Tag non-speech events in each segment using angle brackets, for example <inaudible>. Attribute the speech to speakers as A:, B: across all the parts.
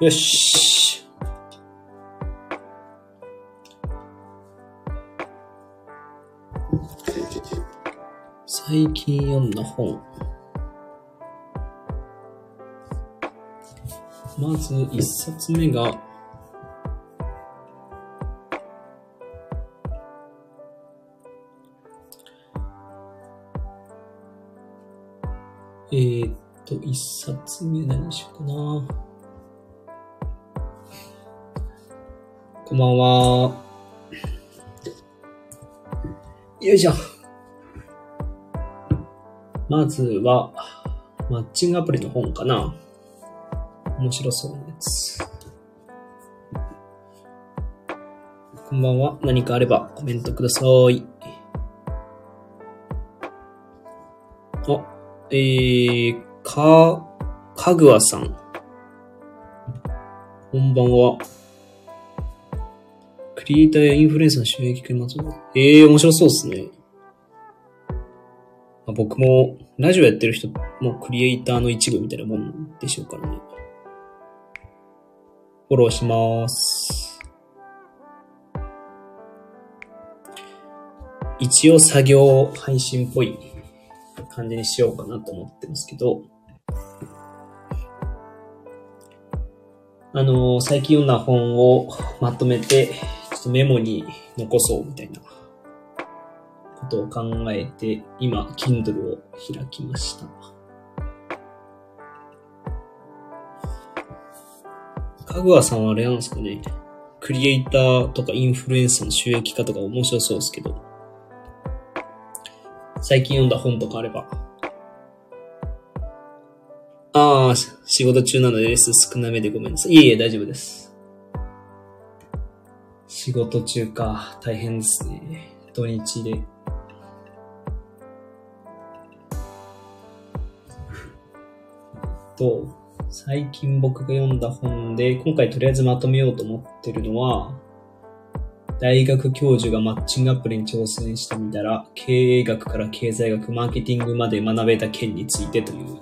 A: よし。最近読んだ本。まず一冊目が、一冊目何しようかな。こんばんは。よいしょ。まずは、マッチングアプリの本かな。面白そうなやつ。こんばんは。何かあればコメントください。あ、えー、か、かぐわさん。こんばんは。クリエイターやインフルエンサーの収益化にまつわる。ええー、面白そうですね。まあ、僕も、ラジオやってる人もクリエイターの一部みたいなもんでしょうからね。フォローします。一応作業配信っぽい感じにしようかなと思ってますけど、あの最近読んだ本をまとめて、ちょっとメモに残そうみたいなことを考えて、今、Kindle を開きました。かぐわさんはあれなんですかね。クリエイターとかインフルエンサーの収益化とか面白そうですけど、最近読んだ本とかあれば。ああ、仕事中なのでレス少なめでごめんなさい。いえいえ、大丈夫です。仕事中か。大変ですね。土日で。と、最近僕が読んだ本で、今回とりあえずまとめようと思ってるのは、大学教授がマッチングアプリに挑戦してみたら、経営学から経済学、マーケティングまで学べた件についてという、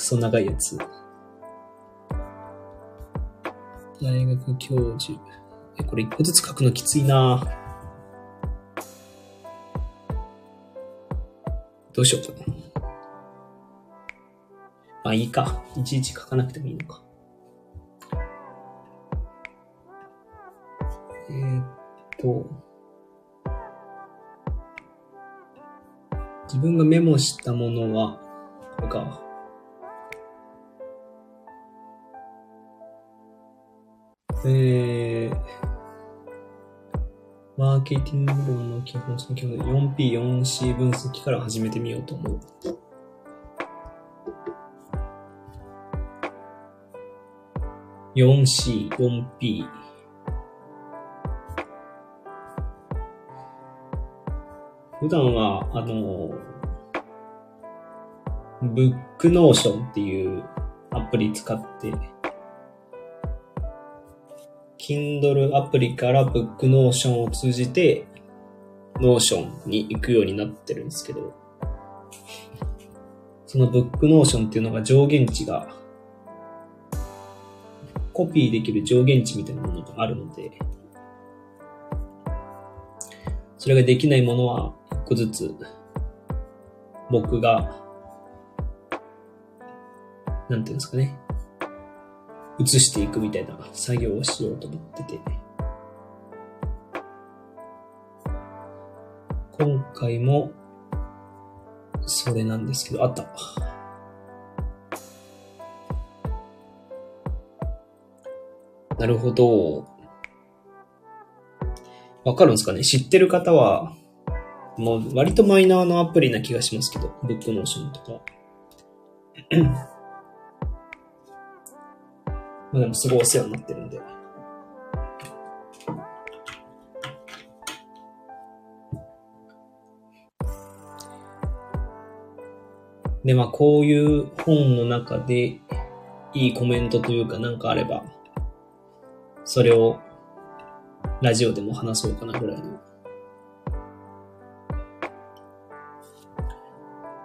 A: クソ長いやつ。大学教授。え、これ一個ずつ書くのきついなどうしようかな。まあいいか。いちいち書かなくてもいいのか。えーっと、自分がメモしたものは、これか。えー、マーケティング論の基本その基本 4P、4C 分析から始めてみようと思う。4C、4P。普段は、あの、ブックノーションっていうアプリ使って、Kindle アプリから Book Notion を通じて、 Notion に行くようになってるんですけど、その Book Notion っていうのが上限値がコピーできる上限値みたいなものがあるので、それができないものは一個ずつ僕が、なんていうんですかね、移していくみたいな作業をしようと思ってて、今回もそれなんですけど、あった。なるほど。わかるんですかね？知ってる方は、もう割とマイナーなアプリな気がしますけど、ブックノーションとか。まあでもすごいお世話になってるんで。で、まあこういう本の中でいいコメントというかなんかあれば、それをラジオでも話そうかなぐらいの。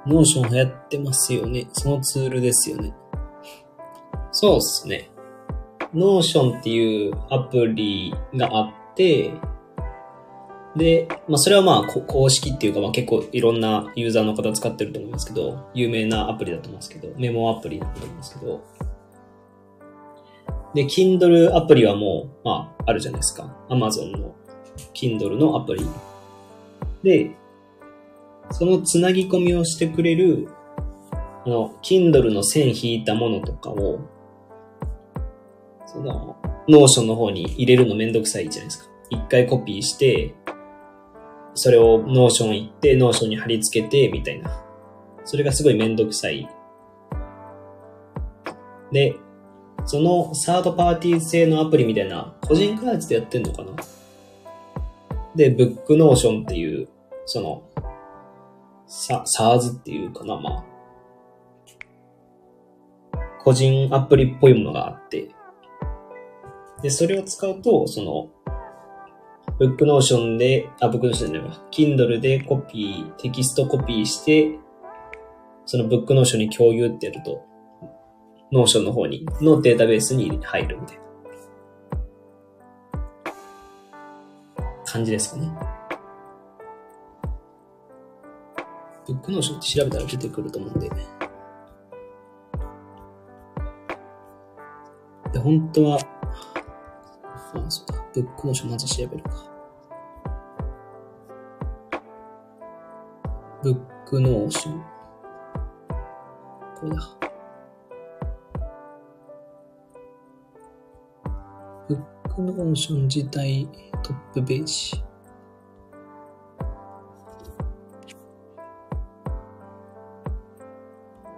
A: Notion 流行ってますよね。そのツールですよね。そうっすね。 Notion っていうアプリがあって、で、まあそれはまあ公式っていうかまあ結構いろんなユーザーの方使ってると思いますけど、有名なアプリだと思うんですけど、メモアプリだと思うんですけど、で、Kindle アプリはもう、まああるじゃないですか。Amazon の Kindle のアプリ。で、そのつなぎ込みをしてくれる、あの、Kindle の線引いたものとかを、その、 Notion の方に入れるのめんどくさいじゃないですか。一回コピーして、それを Notion 行って、 Notion に貼り付けて、みたいな。それがすごいめんどくさい。で、そのサードパーティー製のアプリみたいな、個人開発でやってんのかな？で、 Book Notion っていう、その、さ、 SaaS っていうかな、まあ。個人アプリっぽいものがあって。で、それを使うと、その、 Book Notion で、あ、 Book Notion じゃないわ。Kindle でコピー、テキストコピーして、その Book Notion に共有ってやると、 Notion の方に、のデータベースに入るみたいな感じですかね。ブックノーションって調べたら出てくると思うんで。で、本当は、あ、そうだ。ブックノーションまず調べるか。ブックノーション。これだ。ブックノーション自体トップページ。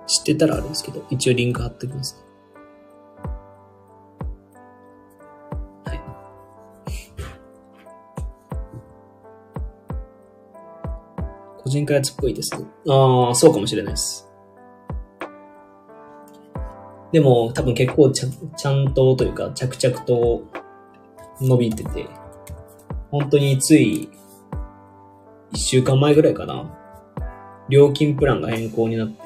A: 知ってたらあるんですけど、一応リンク貼っておきますね。人開発っぽいですね。ああ、そうかもしれないです。でも、多分結構ちゃちゃんとというか、着々と伸びてて、本当につい一週間前ぐらいかな。料金プランが変更になって、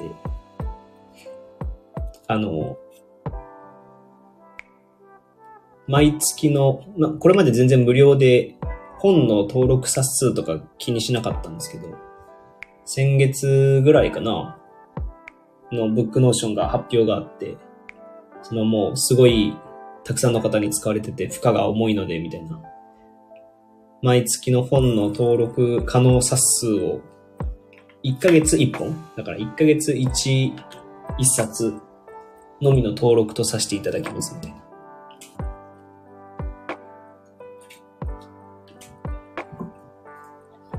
A: あの、毎月の、ま、これまで全然無料で本の登録冊数とか気にしなかったんですけど、先月ぐらいかな、のブックノーションが発表があって、そのもうすごいたくさんの方に使われてて負荷が重いので、みたいな。毎月の本の登録可能冊数を1ヶ月1本だから1ヶ月1、1冊のみの登録とさせていただきますので。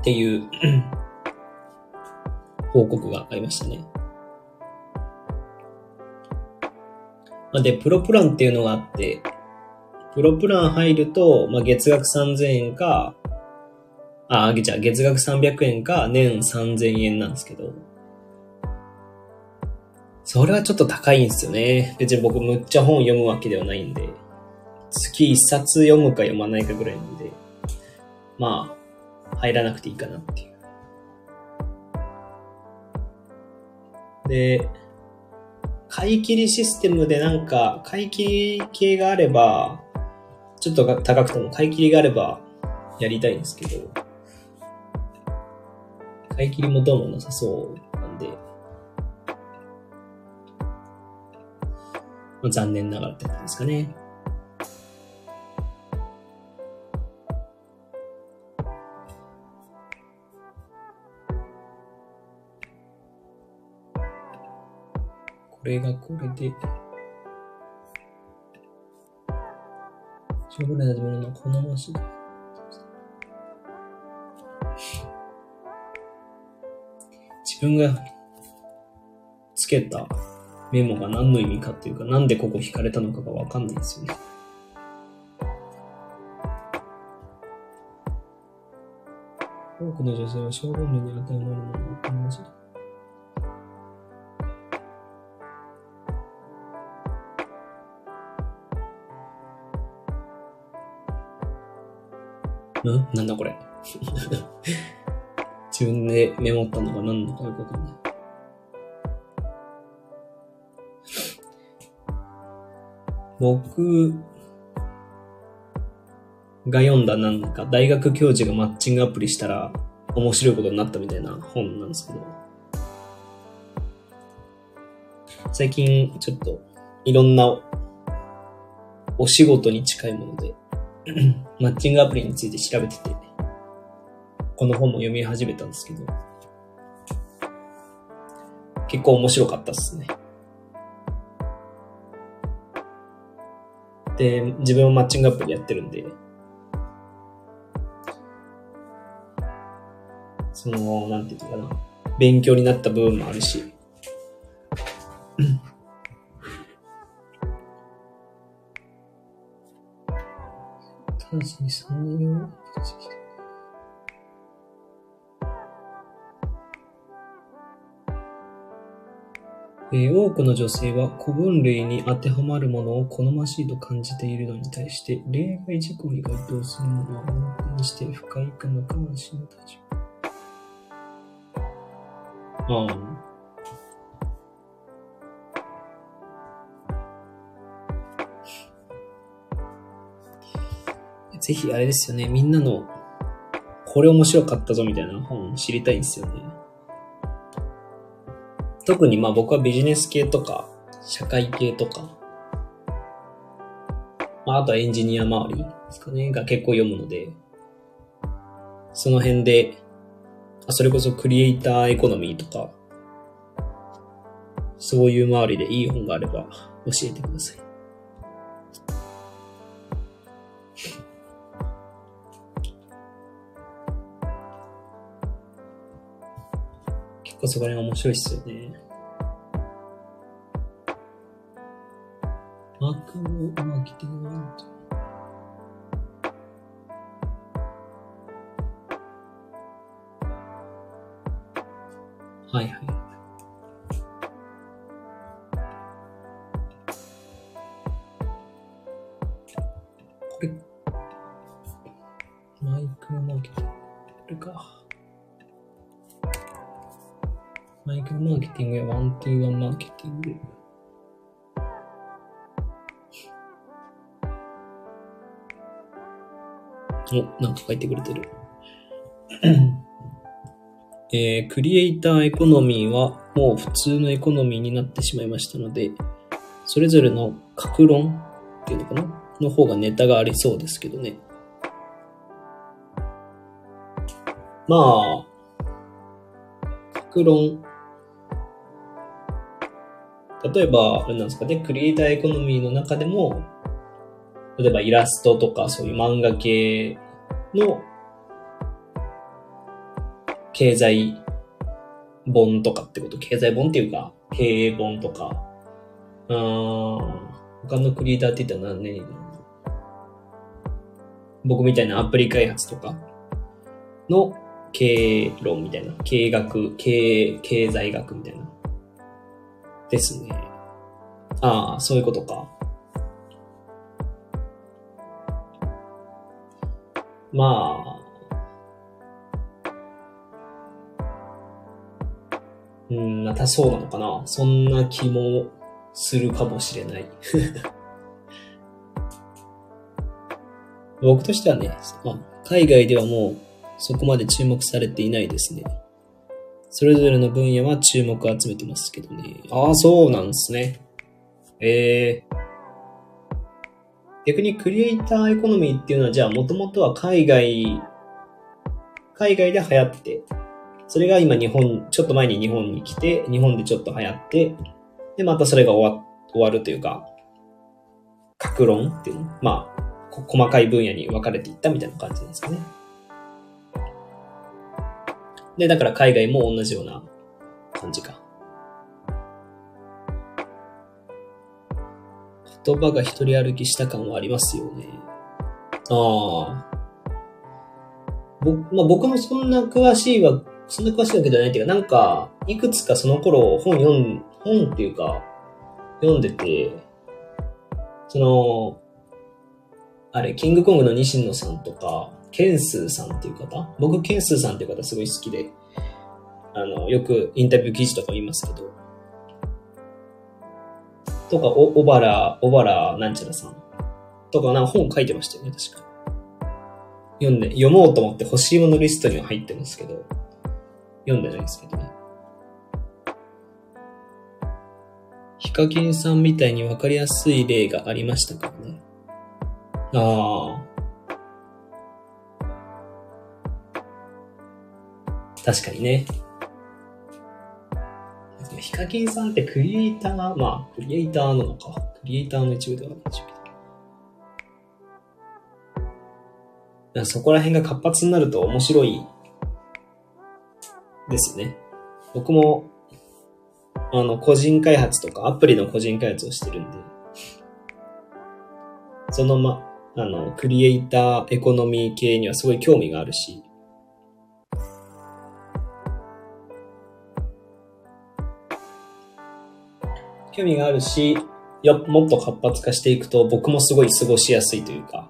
A: っていう報告がありましたね。で、プロプランっていうのがあって、プロプラン入ると、まあ、月額3000円か、あ、あげちゃう、月額300円か、年3000円なんですけど、それはちょっと高いんですよね。別に僕むっちゃ本読むわけではないんで、月一冊読むか読まないかぐらいなんで、まあ、入らなくていいかなっていう。で、買い切りシステムでなんか、買い切り系があれば、ちょっと高くても買い切りがあればやりたいんですけど、買い切りもどうもなさそうなんで、まあ、残念ながらって感じですかね。れがこれで、将来のものの好ましい。自分がつけたメモが何の意味かっていうか、なんでここ引かれたのかがわかんないですよね。多くの女性は小論文に当てはまるものを考えましん？なんだこれ？<laughs> 自分でメモったのが何だかよくわかんない。僕が読んだなんか大学教授がマッチングアプリしたら面白いことになったみたいな本なんですけど、最近ちょっといろんなお仕事に近いもので <clears throat> マッチングアプリについて調べてて、この本も読み始めたんですけど、結構面白かったっすね。で、自分もマッチングアプリやってるんで、その、なんていうのかな、勉強になった部分もあるし、ただし、そのようえ、多くの女性は古文類に当てはまるものを好ましいと感じているのに対して、例外事項に該当するものはオープンにして不快か無関心の立場。ああ。ぜひあれですよね、みんなのこれ面白かったぞみたいな本知りたいんですよね。特にまあ僕はビジネス系とか、社会系とか、まああとはエンジニア周りですかね、が結構読むので、その辺で、それこそクリエイターエコノミーとか、そういう周りでいい本があれば教えてください。構そこら辺面白いっすよね。マークマーケティングはいはい。ーケティング。お、なんか書いてくれてる。<clears throat> えー、クリエイターエコノミーはもう普通のエコノミーになってしまいましたので、それぞれの格論っていうのかな？の方がネタがありそうですけどね。まあ、格論例えば、あれなんですかね、クリエイターエコノミーの中でも、例えばイラストとかそういう漫画系の経済本とかってこと経済本っていうか、経営本とか、あ他のクリエイターって言ったら何年僕みたいなアプリ開発とかの経営論みたいな、経営学、経営、経済学みたいな。ですね。ああ、そういうことか。まあ、うん、またそうなのかな。そんな気もするかもしれない。<laughs> 僕としてはね、あ、海外ではもうそこまで注目されていないですね。それぞれの分野は注目を集めてますけどね。ああ、そうなんですね。ええー、逆にクリエイターエコノミーっていうのは、じゃあもともとは海外、海外で流行って、それが今日本、ちょっと前に日本に来て、日本でちょっと流行って、で、またそれが終わ終わるというか、格論っていうの？まあ、細かい分野に分かれていったみたいな感じなんですかね。で、だから海外も同じような感じか。言葉が一人歩きした感はありますよね。ああ。僕、まあ、僕もそんな詳しいわ、そんな詳しいわけじゃないっていうか、なんか、いくつかその頃本読ん、本っていうか、読んでて、その、あれ、キングコングの西野さんとか、ケンスーさんっていう方？僕、ケンスーさんっていう方すごい好きで、あの、よくインタビュー記事とか見ますけど、とか、お、小原、小原なんちゃらさんとか、なんか本書いてましたよね、確か。読んで、読もうと思って欲しいものリストには入ってるんですけど、読んでないですけどね。ヒカキンさんみたいにわかりやすい例がありましたからね。ああ。確かにね。ヒカキンさんってクリエイター、まあ、クリエイターなのか。クリエイターの一部ではあるんでしょうけど。そこら辺が活発になると面白いですね。僕も、あの、個人開発とかアプリの個人開発をしてるんで、そのま、あの、クリエイターエコノミー系にはすごい興味があるし、興味があるし、よ、もっと活発化していくと僕もすごい過ごしやすいというか、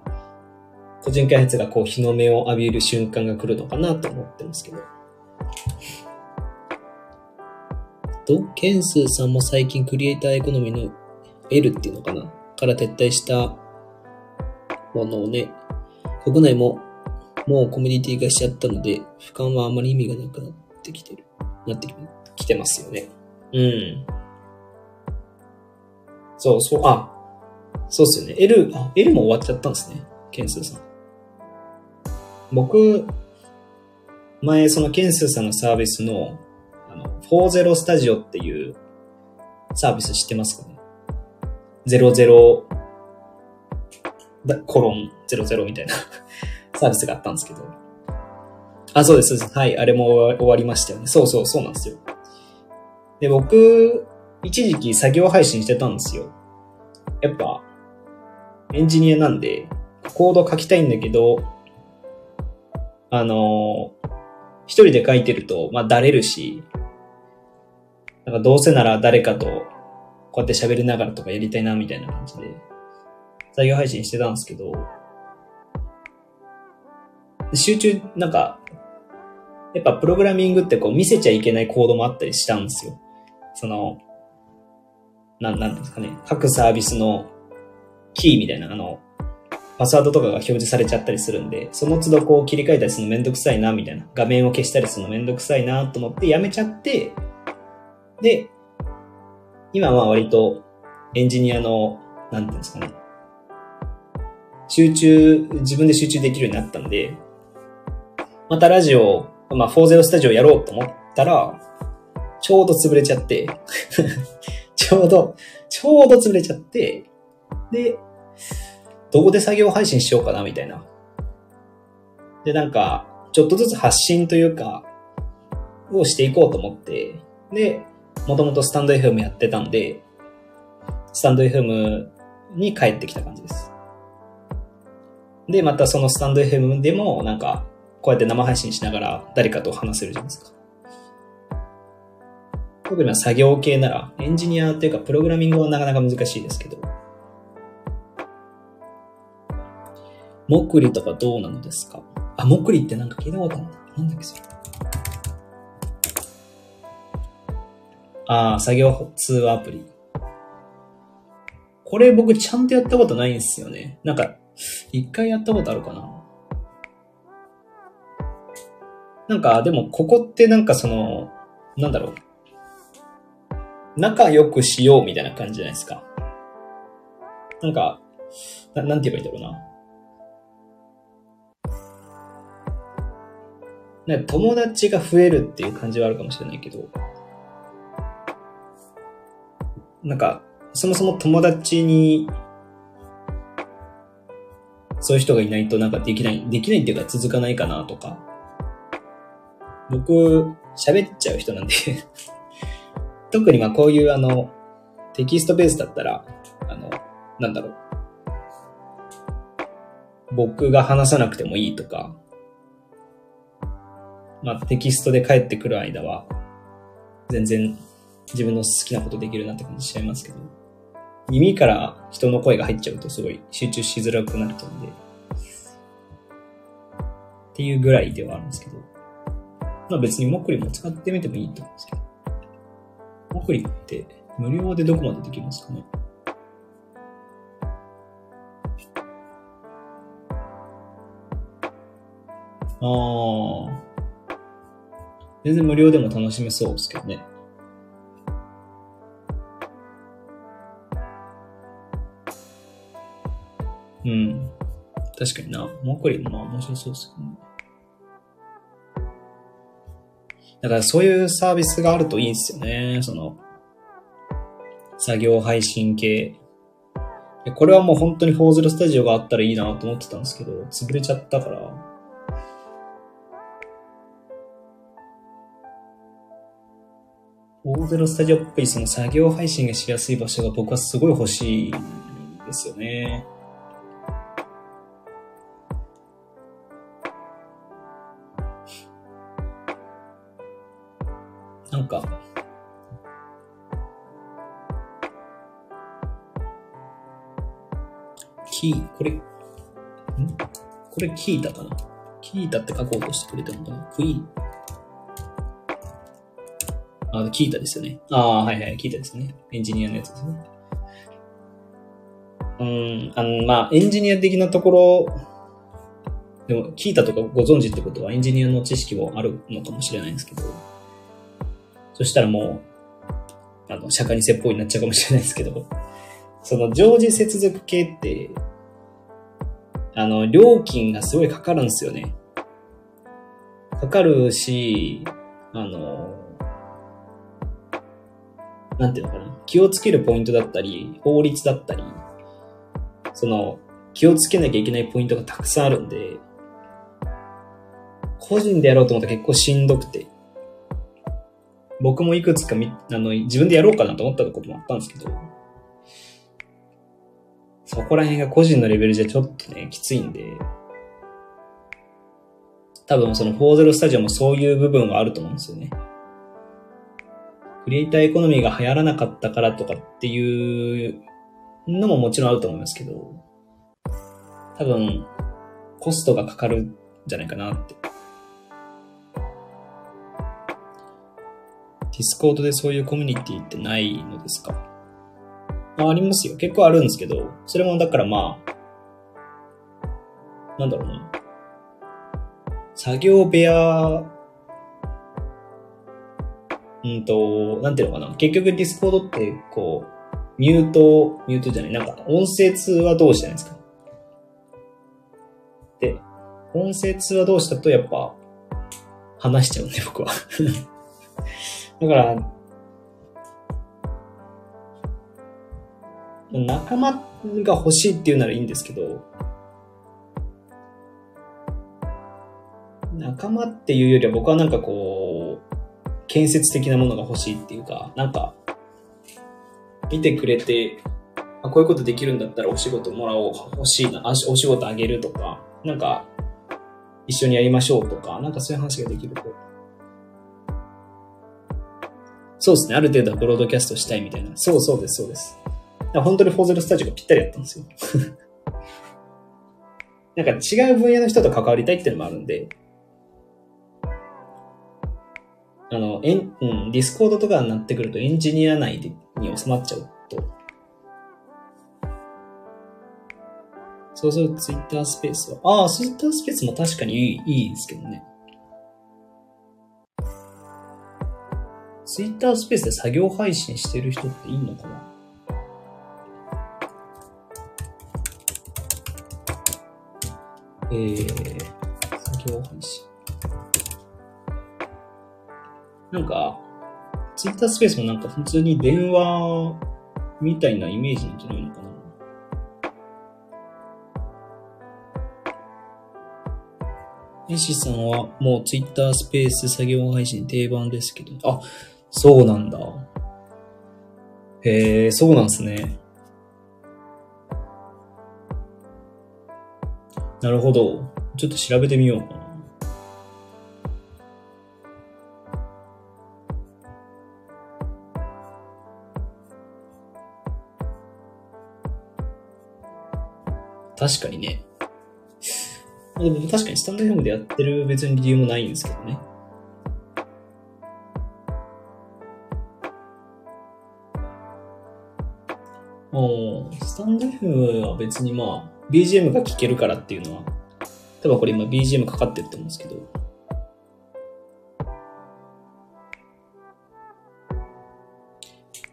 A: 個人開発がこう日の目を浴びる瞬間が来るのかなと思ってますけど。と、ケンスーさんも最近クリエイターエコノミーの L っていうのかな？から撤退したものをね、国内ももうコミュニティ化しちゃったので、俯瞰はあまり意味がなくなってきてる、なってきてますよね。うん。そう、そう、あ、そうっすよね。L、あ、L も終わっちゃったんですね。ケンスーさん。僕、前、そのケンスーさんのサービスの、あの、40スタジオっていうサービス知ってますかね ?00 コロン00みたいな <laughs> サービスがあったんですけど。あ、そうです、そうです。はい、あれも終わりましたよね。そうそう、そうなんですよ。で、僕、一時期作業配信してたんですよ。やっぱ、エンジニアなんで、コード書きたいんだけど、あの一人で書いてると、まあ、だれるし、なんかどうせなら誰かと、こうやって喋りながらとかやりたいな、みたいな感じで、作業配信してたんですけど、集中、なんか、やっぱプログラミングってこう見せちゃいけないコードもあったりしたんですよ。その、なん、なんですかね、各サービスのキーみたいな、あの、パスワードとかが表示されちゃったりするんで、その都度こう切り替えたりするのめんどくさいな、みたいな。画面を消したりするのめんどくさいなと思ってやめちゃって、で、今は割とエンジニアの、なんていうんですかね、集中、自分で集中できるようになったんで、またラジオ、まあ、40スタジオやろうと思ったら、ちょうど潰れちゃって。ちょうど、ちょうど潰れちゃって、で、どこで作業配信しようかな、みたいな。で、なんか、ちょっとずつ発信というか、をしていこうと思って、で、もともとスタンド FM やってたんで、スタンド FM に帰ってきた感じです。で、またそのスタンド FM でも、なんか、こうやって生配信しながら誰かと話せるじゃないですか。特に作業系なら、エンジニアっていうかプログラミングはなかなか難しいですけど。モクリとかどうなのですか？あ、モクリってなんか聞いたことあるな。なんだっけそれ。ああ、作業通話アプリ。これ僕ちゃんとやったことないんですよね。なんか、一回やったことあるかな。なんか、でもここってなんかその、なんだろう。仲良くしようみたいな感じじゃないですか。なんか、ななんて言えばいいんだろうな。な友達が増えるっていう感じはあるかもしれないけど、なんか、そもそも友達に、そういう人がいないとなんかできない、できないっていうか続かないかなとか、僕、喋っちゃう人なんで特にまあこういうあの、テキストベースだったら、あの、なんだろう。僕が話さなくてもいいとか、まあテキストで帰ってくる間は、全然自分の好きなことできるなって感じしちゃいますけど、耳から人の声が入っちゃうとすごい集中しづらくなっちゃうんで、っていうぐらいではあるんですけど。まあ別にモクリも使ってみてもいいと思うんですけど。モクリって無料でどこまでできるんですかね？ああ。全然無料でも楽しめそうですけどね。うん。確かにな。モクリもまあ面白そうですけどね。だからそういうサービスがあるといいですよね。その、作業配信系。これはもう本当にフォーゼルスタジオがあったらいいなと思ってたんですけど、潰れちゃったから。フォーゼルスタジオっぽいその作業配信がしやすい場所が僕はすごい欲しいですよね。なんか、キー、これ、ん？これキータかな？キータって書こうとしてくれたのかな？クイーン。あ、キータですよね。ああ、はいはい、キータですね。エンジニアのやつですね。うん、あの、まあ、エンジニア的なところ、でも、キータとかご存知ってことはエンジニアの知識もあるのかもしれないんですけど、そしたらもう、あの、釈迦に説法になっちゃうかもしれないですけど、その常時接続系って、あの、料金がすごいかかるんですよね。かかるし、あの、なんていうのかな。気をつけるポイントだったり、法律だったり、その、気をつけなきゃいけないポイントがたくさんあるんで、個人でやろうと思ったら結構しんどくて、僕もいくつかみ、あの、自分でやろうかなと思ったこともあったんですけど、そこら辺が個人のレベルじゃちょっとね、きついんで、多分その40スタジオもそういう部分はあると思うんですよね。クリエイターエコノミーが流行らなかったからとかっていうのももちろんあると思いますけど、多分、コストがかかるんじゃないかなって Discord でそういうコミュニティってないのですか？あありますよ。結構あるんですけど、それもだからまあ、なんだろうな。作業部屋、うんと、なんていうのかな。結局 Discord って、こう、ミュート、ミュートじゃない、なんか音声通話同士じゃないですか。で、音声通話同士だとやっぱ、話しちゃうんで、僕は。だから、仲間が欲しいっていうならいいんですけど、仲間っていうよりは僕はなんかこう、建設的なものが欲しいっていうか、なんか、見てくれて、あ、こういうことできるんだったらお仕事もらおう、欲しいな、お仕事あげるとか、なんか、一緒にやりましょうとか、なんかそういう話ができると。そうですね。ある程度はブロードキャストしたいみたいな。そうそうです、そうです。本当にフォーゼルスタジオがぴったりやったんですよ。<laughs> なんか違う分野の人と関わりたいっていうのもあるんで、あの、エン、うん、 Discord とかになってくるとエンジニア内でに収まっちゃうと、そうするとツイッタースペースは、ああ、ツイッタースペースも確かにいい、いいですけどね。ツイッタースペースで作業配信してる人っていいのかな？えー、作業配信。なんか、ツイッタースペースもなんか普通に電話みたいなイメージなんじゃないのかな？エシさんはもうツイッタースペース作業配信定番ですけど、あ、そうなんだ。へえ、そうなんすね。なるほど。ちょっと調べてみようかな。確かにね。でも確かにスタンド FM でやってる別に理由もないんですけどね。スタンド F は別にまあ、BGM が聴けるからっていうのは、多分これ今 BGM かかってると思うんですけど、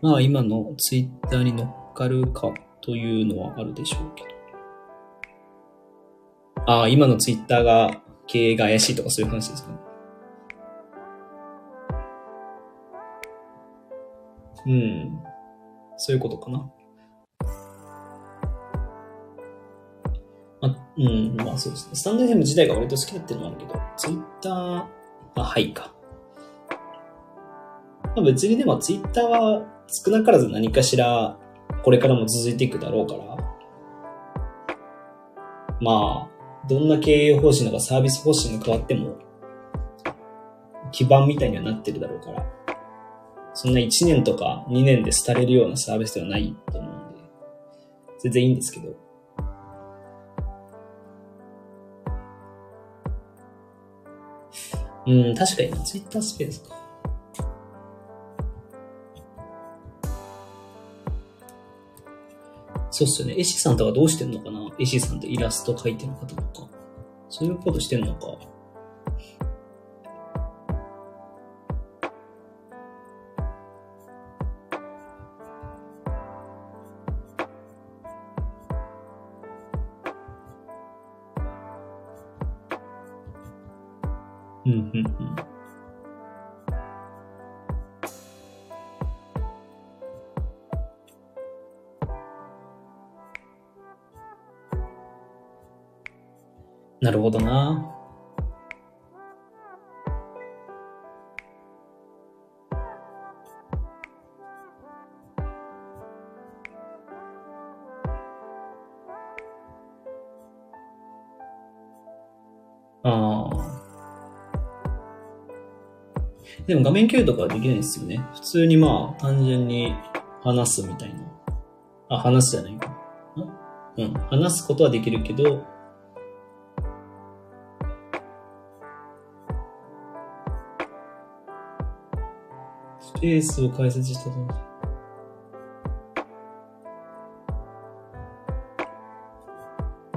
A: まあ今の Twitter に乗っかるかというのはあるでしょうけど。ああ、今の Twitter が経営が怪しいとかそういう話ですかね。うん。そういうことかな。うん、まあそうですね。スタンド FM 自体が割と好きだっていうのもあるけど、Twitter、あ、はいか。まあ、別にでも Twitter は少なからず何かしらこれからも続いていくだろうから、まあ、どんな経営方針とかサービス方針が変わっても、基盤みたいにはなってるだろうから、そんな1年とか2年で廃れるようなサービスではないと思うんで、全然いいんですけど。うん、確かにツイッタースペースか。そうっすよね。エシーさんとかどうしてんのかな？エシーさんってイラスト描いてる方とか。そういうことしてんのか。なるほどな。ああ。でも画面共有とかはできないですよね。普通にまあ、単純に話すみたいな。あ、話すじゃないか。うん。話すことはできるけど、ペースを解説したと。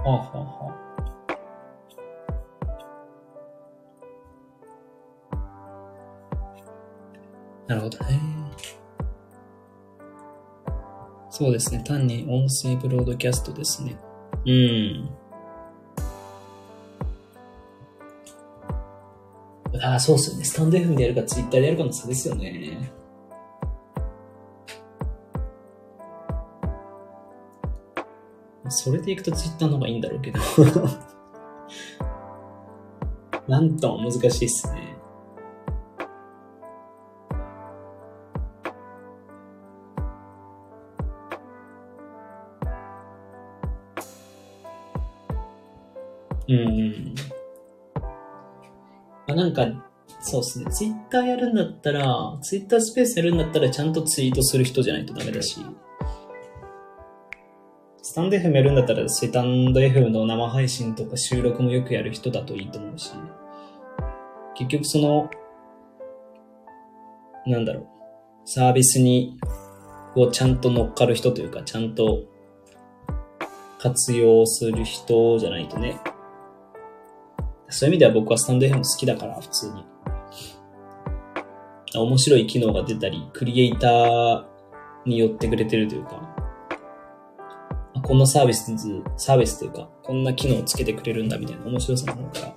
A: はあ、はあはあ、なるほどね。そうですね。単に音声ブロードキャストですね。うん。ああ、そうっすよね。スタンド F でやるか、ツイッターでやるかの差ですよね。それでいくとツイッターの方がいいんだろうけど <laughs> なんとも難しいっすね。うん。なんか、そうですね。ツイッターやるんだったら、ツイッタースペースやるんだったらちゃんとツイートする人じゃないとダメだし、スタンド FM やるんだったら、スタンド FM の生配信とか収録もよくやる人だといいと思うし、結局その、なんだろう、サービスに、をちゃんと乗っかる人というか、ちゃんと活用する人じゃないとね。そういう意味では僕はスタンド FM 好きだから、普通に。面白い機能が出たり、クリエイターによってくれてるというか、こんなサービス、サービスというか、こんな機能をつけてくれるんだみたいな面白さの方から、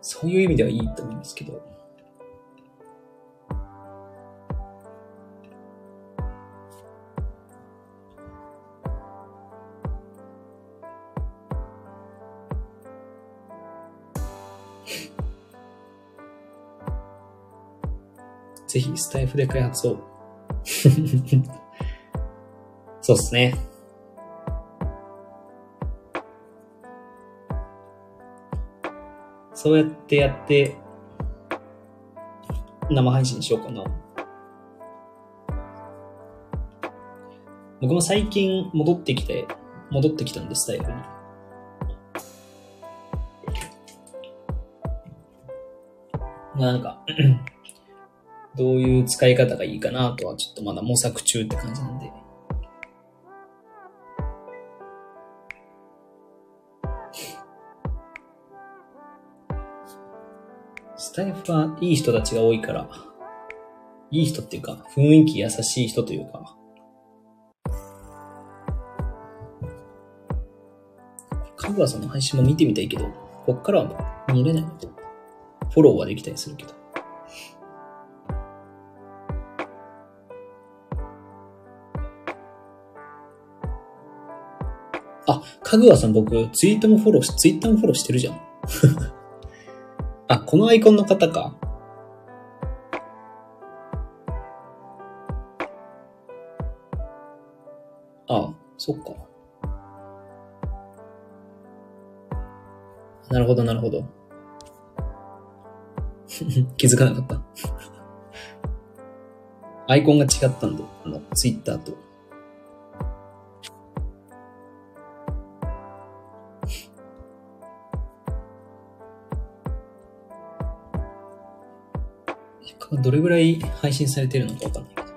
A: そういう意味ではいいと思いますけど、ぜひスタイフで開発を。<laughs> そうっすね。そうやってやって、生配信しようかな。僕も最近戻ってきて、戻ってきたんです、スタイルに。まあなんか、どういう使い方がいいかなとはちょっとまだ模索中って感じなんで。スタイフはいい人たちが多いから、いい人っていうか、雰囲気優しい人というか、かぐわさんの配信も見てみたいけど、こっからは見れない。フォローはできたりするけど。かぐわさん僕、ツイートもフォローし、ツイッターもフォローしてるじゃん。<laughs> あ、このアイコンの方か。ああ、そっか。なるほど、なるほど。<laughs> 気づかなかった。<laughs> アイコンが違ったんで、あの、ツイッターと。どれぐらい配信されてるのかわかんないけど。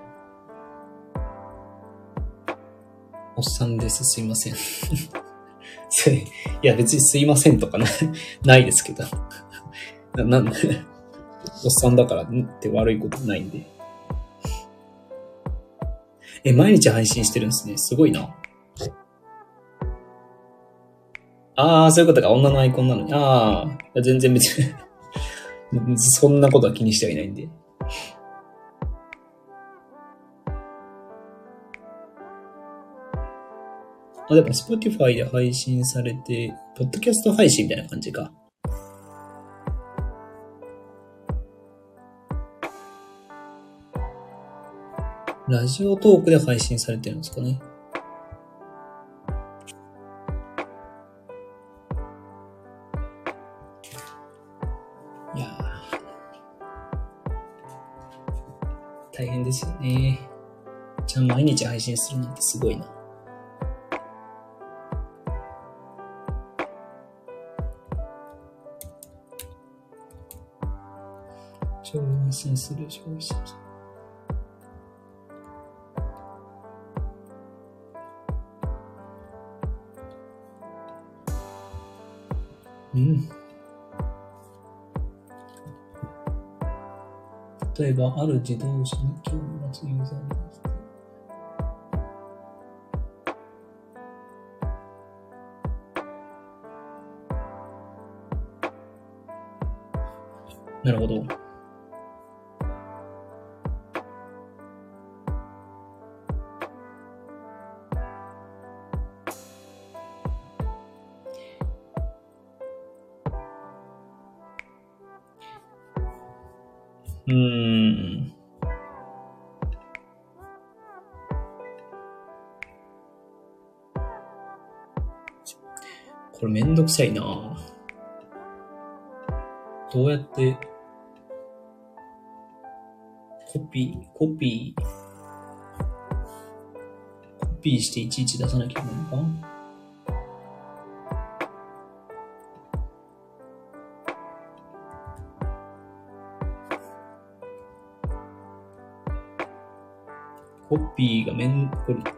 A: おっさんです、すいません。<laughs> いや、別にすいませんとかなないですけど。な、なんで、おっさんだからって悪いことないんで。え、毎日配信してるんですね。すごいな。ああ、そういうことか。女のアイコンなのに。ああ、全然別に <laughs> そんなことは気にしてはいないんで。あ、でも Spotify で配信されて、ポッドキャスト配信みたいな感じか。ラジオトークで配信されてるんですかね。いや大変ですよね。じゃあ毎日配信するなんてすごいな。心する、超安心する。うん。例えば、ある自動車に興味持つユーザーに対して。なるほど。れめんどくさいな。どうやって、コピー、コピー、コピーしていちいち出さなきゃいけないのか？コピーがめん、これ、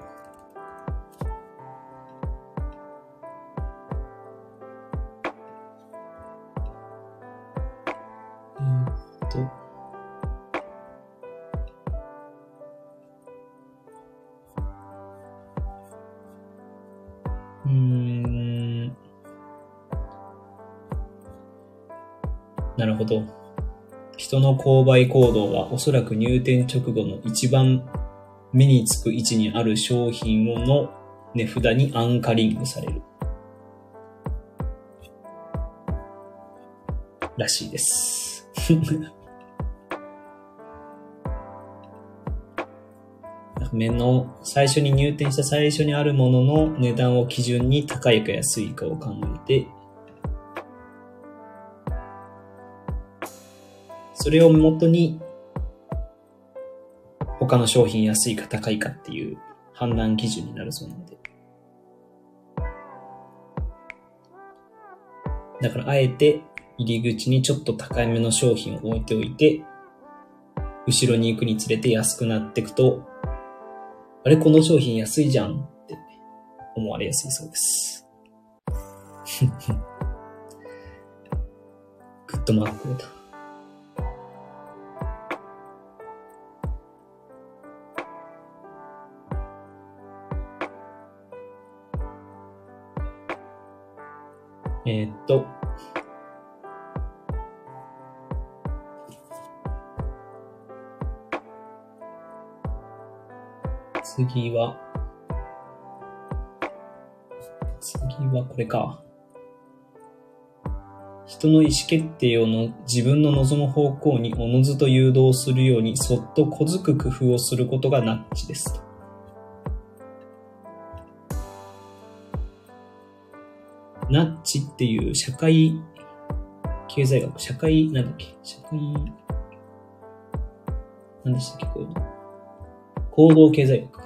A: 購買行動はおそらく入店直後の一番目につく位置にある商品の値札にアンカリングされる。らしいです。<laughs> 目の最初に入店した最初にあるものの値段を基準に高いか安いかを考えて、それをもとに他の商品安いか高いかっていう判断基準になるそうなので。だからあえて入り口にちょっと高いめの商品を置いておいて、後ろに行くにつれて安くなっていくと、あれこの商品安いじゃんって思われやすいそうです。グッドマークだ。えー、っと、次は、次はこれか。人の意思決定をの自分の望む方向におのずと誘導するようにそっと小づく工夫をすることがナッチです。ナッチっていう社会経済学、社会、なんだっけ、社会、何でしたっけ、こういうの。行動経済学か。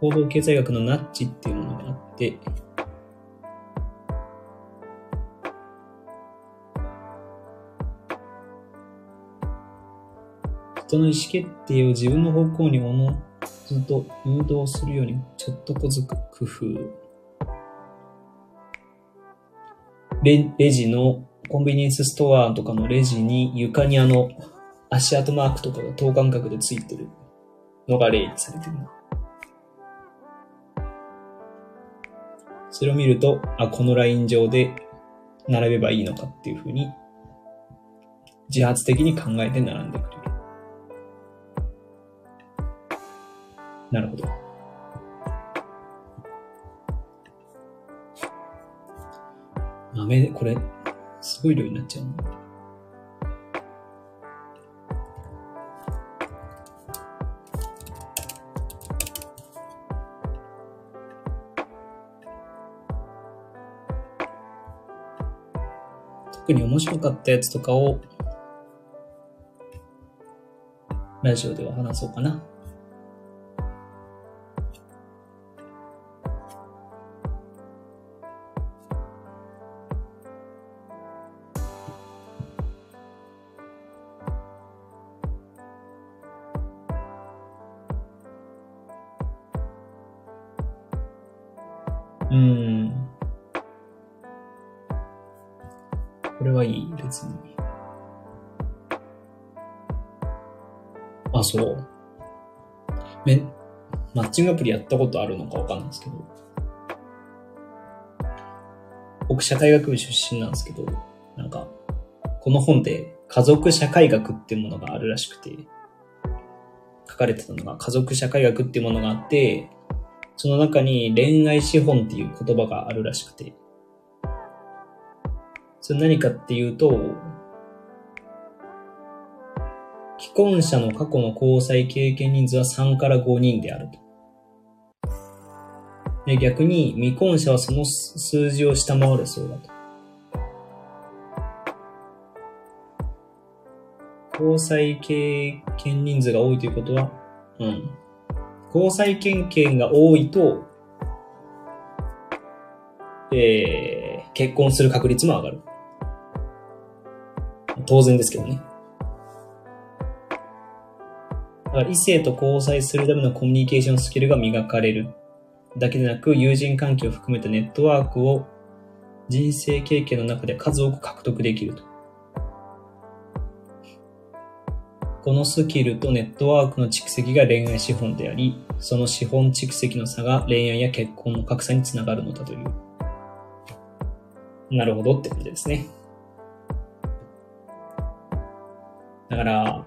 A: 行動経済学のナッチっていうものがあって、人の意思決定を自分の方向におのずと誘導するようにちょっとこづく工夫。レレジのコンビニエンスストアとかのレジに床にあの足跡マークとかが等間隔でついてるのが例にされてるな。それを見ると、あ、このライン上で並べばいいのかっていうふうに自発的に考えて並んでくれる。なるほど。豆、これ、すごい量になっちゃう特に面白かったやつとかを、ラジオでは話そうかな。チングアプリやったことあるのかわかんないですけど。僕、社会学部出身なんですけど、なんか、この本で家族社会学っていうものがあるらしくて、書かれてたのが家族社会学っていうものがあって、その中に恋愛資本っていう言葉があるらしくて、それ何かっていうと、既婚者の過去の交際経験人数は3から5人であると。で逆に未婚者はその数字を下回るそうだと。交際経験人数が多いということは、うん。交際経験が多いと、えー、結婚する確率も上がる。当然ですけどね。だから異性と交際するためのコミュニケーションスキルが磨かれるだけでなく、友人関係を含めたネットワークを人生経験の中で数多く獲得できると。このスキルとネットワークの蓄積が恋愛資本であり、その資本蓄積の差が恋愛や結婚の格差につながるのだという。なるほどって感じですね。だから、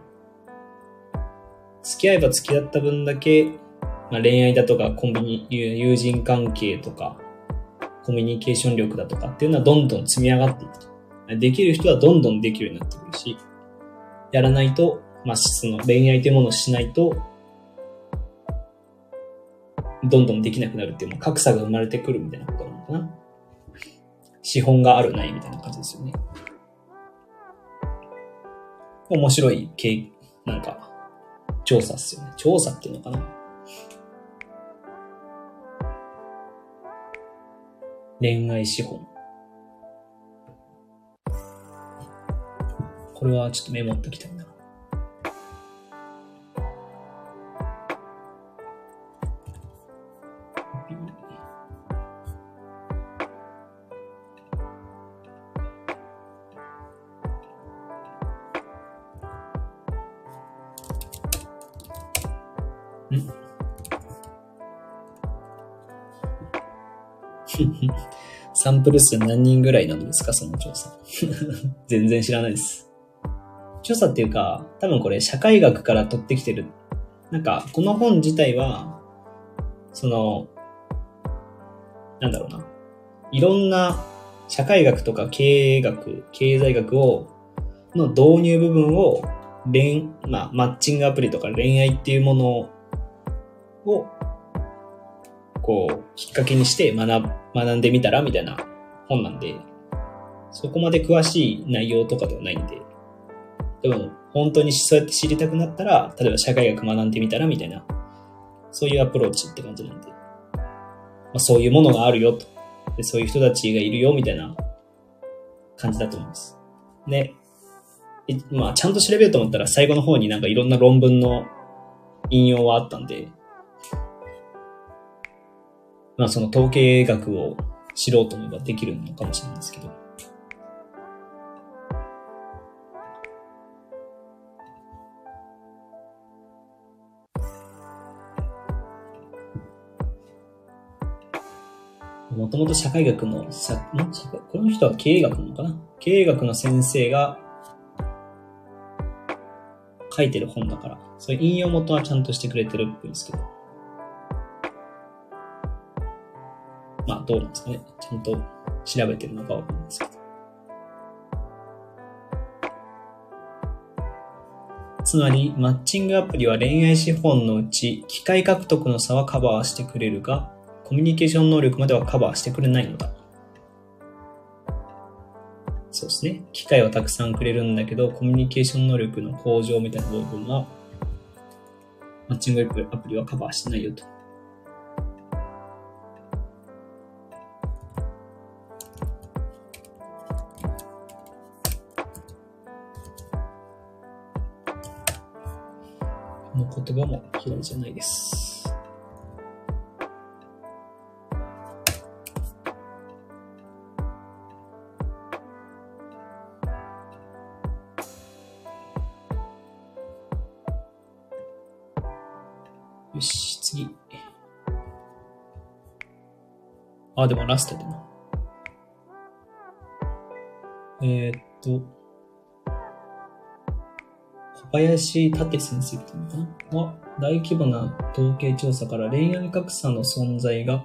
A: 付き合えば付き合った分だけ、まあ、恋愛だとかコンビニ、友人関係とか、コミュニケーション力だとかっていうのはどんどん積み上がっていくと。できる人はどんどんできるようになってくるし、やらないとまあ、その恋愛というものをしないと、どんどんできなくなるっていう、格差が生まれてくるみたいなことなのかな。資本があるないみたいな感じですよね。面白い、なんか、調査っすよね。調査っていうのかな。恋愛資本。これはちょっとメモっときたいサンプル数何人ぐらいなんですかその調査。<laughs> 全然知らないです。調査っていうか、多分これ社会学から取ってきてる。なんか、この本自体は、その、なんだろうな。いろんな社会学とか経営学、経済学を、の導入部分を、恋、まあ、マッチングアプリとか恋愛っていうものをこう、きっかけにして学学んでみたらみたいな本なんで、そこまで詳しい内容とかではないんで、でも本当にそうやって知りたくなったら、例えば社会学学んでみたらみたいな、そういうアプローチって感じなんで、まあ、そういうものがあるよと。で、そういう人たちがいるよみたいな感じだと思います。で、まあちゃんと調べようと思ったら最後の方になんかいろんな論文の引用はあったんで、まあその統計学を知ろうと思えばできるのかもしれないですけど。もともと社会学の、さこの人は経営学なのかな？経営学の先生が書いてる本だから、そういう引用元はちゃんとしてくれてるっぽいんですけど。まあどうなんですかね。ちゃんと調べてるのかわかんないですけど。つまり、マッチングアプリは恋愛資本のうち、機械獲得の差はカバーしてくれるが、コミュニケーション能力まではカバーしてくれないのだ。そうですね。機械はたくさんくれるんだけど、コミュニケーション能力の向上みたいな部分は、マッチングアプリはカバーしてないよと。の言葉も嫌いじゃないです。よし、次。あ、でもラストだな。えー、っと、小林武先生っていうのかな？は、大規模な統計調査から恋愛格差の存在が